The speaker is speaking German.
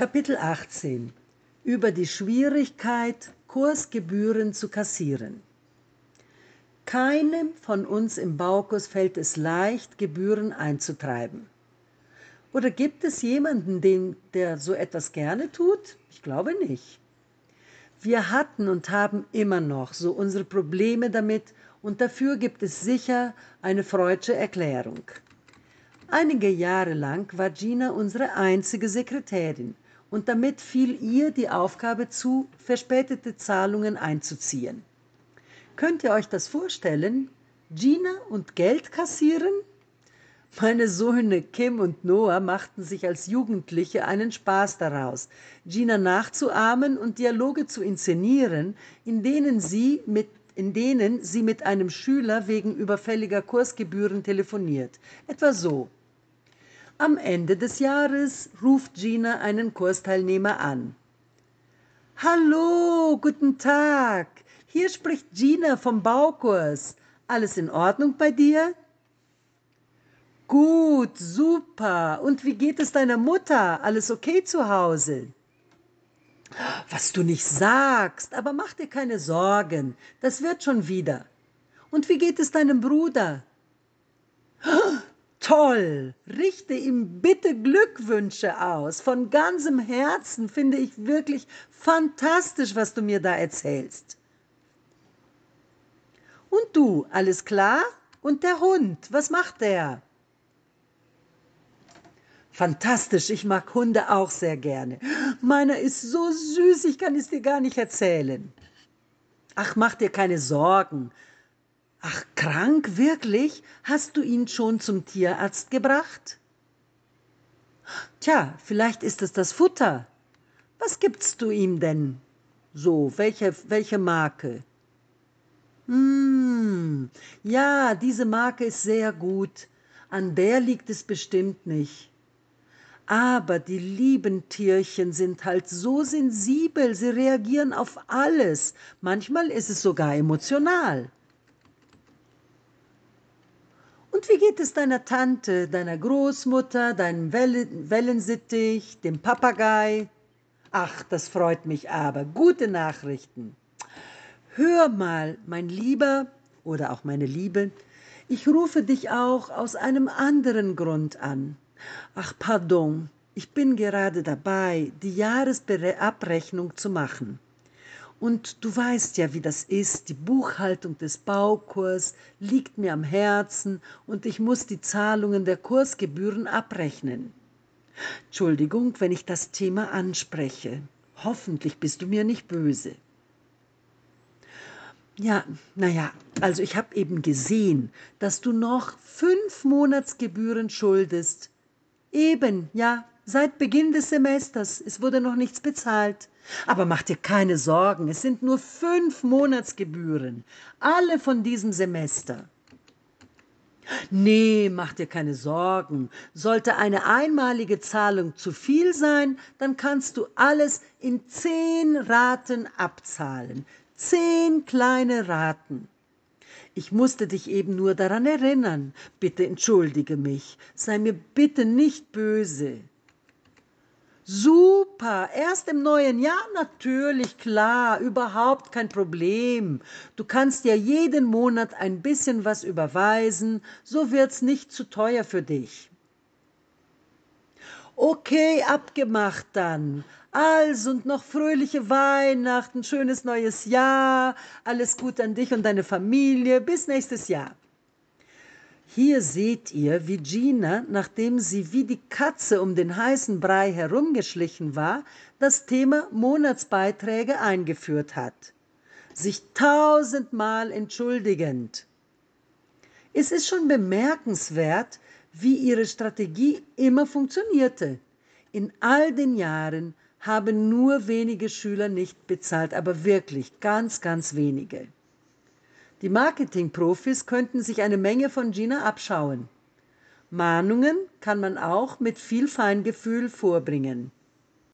Kapitel 18 über die Schwierigkeit, Kursgebühren zu kassieren. Keinem von uns im Baukurs fällt es leicht, Gebühren einzutreiben. Oder gibt es jemanden, den, der so etwas gerne tut? Ich glaube nicht. Wir hatten und haben immer noch so unsere Probleme damit und dafür gibt es sicher eine freudsche Erklärung. Einige Jahre lang war Gina unsere einzige Sekretärin und damit fiel ihr die Aufgabe zu, verspätete Zahlungen einzuziehen. Könnt ihr euch das vorstellen? Gina und Geld kassieren? Meine Söhne Kim und Noah machten sich als Jugendliche einen Spaß daraus, Gina nachzuahmen und Dialoge zu inszenieren, in denen sie mit in denen sie mit einem Schüler wegen überfälliger Kursgebühren telefoniert. Etwa so. Am Ende des Jahres ruft Gina einen Kursteilnehmer an. Hallo, guten Tag. Hier spricht Gina vom Baukurs. Alles in Ordnung bei dir? Gut, super. Und wie geht es deiner Mutter? Alles okay zu Hause? Was du nicht sagst, aber mach dir keine Sorgen. Das wird schon wieder. Und wie geht es deinem Bruder? Toll! Richte ihm bitte Glückwünsche aus. Von ganzem Herzen finde ich wirklich fantastisch, was du mir da erzählst. Und du, alles klar? Und der Hund, was macht der? Fantastisch, ich mag Hunde auch sehr gerne. Meiner ist so süß, ich kann es dir gar nicht erzählen. Ach, mach dir keine Sorgen. Ach, krank, wirklich? Hast du ihn schon zum Tierarzt gebracht? Tja, vielleicht ist es das Futter. Was gibst du ihm denn? So, welche, welche Marke? Hm, ja, diese Marke ist sehr gut. An der liegt es bestimmt nicht. Aber die lieben Tierchen sind halt so sensibel, sie reagieren auf alles. Manchmal ist es sogar emotional. Und wie geht es deiner Tante, deiner Großmutter, deinem Wellensittich, dem Papagei? Ach, das freut mich aber. Gute Nachrichten. Hör mal, mein Lieber oder auch meine Liebe, ich rufe dich auch aus einem anderen Grund an. Ach, pardon, ich bin gerade dabei, die Jahresabrechnung zu machen. Und du weißt ja, wie das ist. Die Buchhaltung des Baukurs liegt mir am Herzen und ich muss die Zahlungen der Kursgebühren abrechnen. Entschuldigung, wenn ich das Thema anspreche. Hoffentlich bist du mir nicht böse. Ja, naja, also ich habe eben gesehen, dass du noch fünf Monatsgebühren schuldest. Eben, ja, seit Beginn des Semesters. Es wurde noch nichts bezahlt. Aber mach dir keine Sorgen, es sind nur fünf Monatsgebühren, alle von diesem Semester. Nee, mach dir keine Sorgen. Sollte eine einmalige Zahlung zu viel sein, dann kannst du alles in zehn Raten abzahlen. Zehn kleine Raten. Ich musste dich eben nur daran erinnern. Bitte entschuldige mich. Sei mir bitte nicht böse. Super, erst im neuen Jahr natürlich, klar, überhaupt kein Problem. Du kannst ja jeden Monat ein bisschen was überweisen, so wird's nicht zu teuer für dich. Okay, abgemacht dann. Also und noch fröhliche Weihnachten, schönes neues Jahr, alles gut an dich und deine Familie, bis nächstes Jahr. Hier seht ihr, wie Gina, nachdem sie wie die Katze um den heißen Brei herumgeschlichen war, das Thema Monatsbeiträge eingeführt hat. Sich tausendmal entschuldigend. Es ist schon bemerkenswert, wie ihre Strategie immer funktionierte. In all den Jahren haben nur wenige Schüler nicht bezahlt, aber wirklich ganz, ganz wenige. Die Marketingprofis könnten sich eine Menge von Gina abschauen. Mahnungen kann man auch mit viel Feingefühl vorbringen.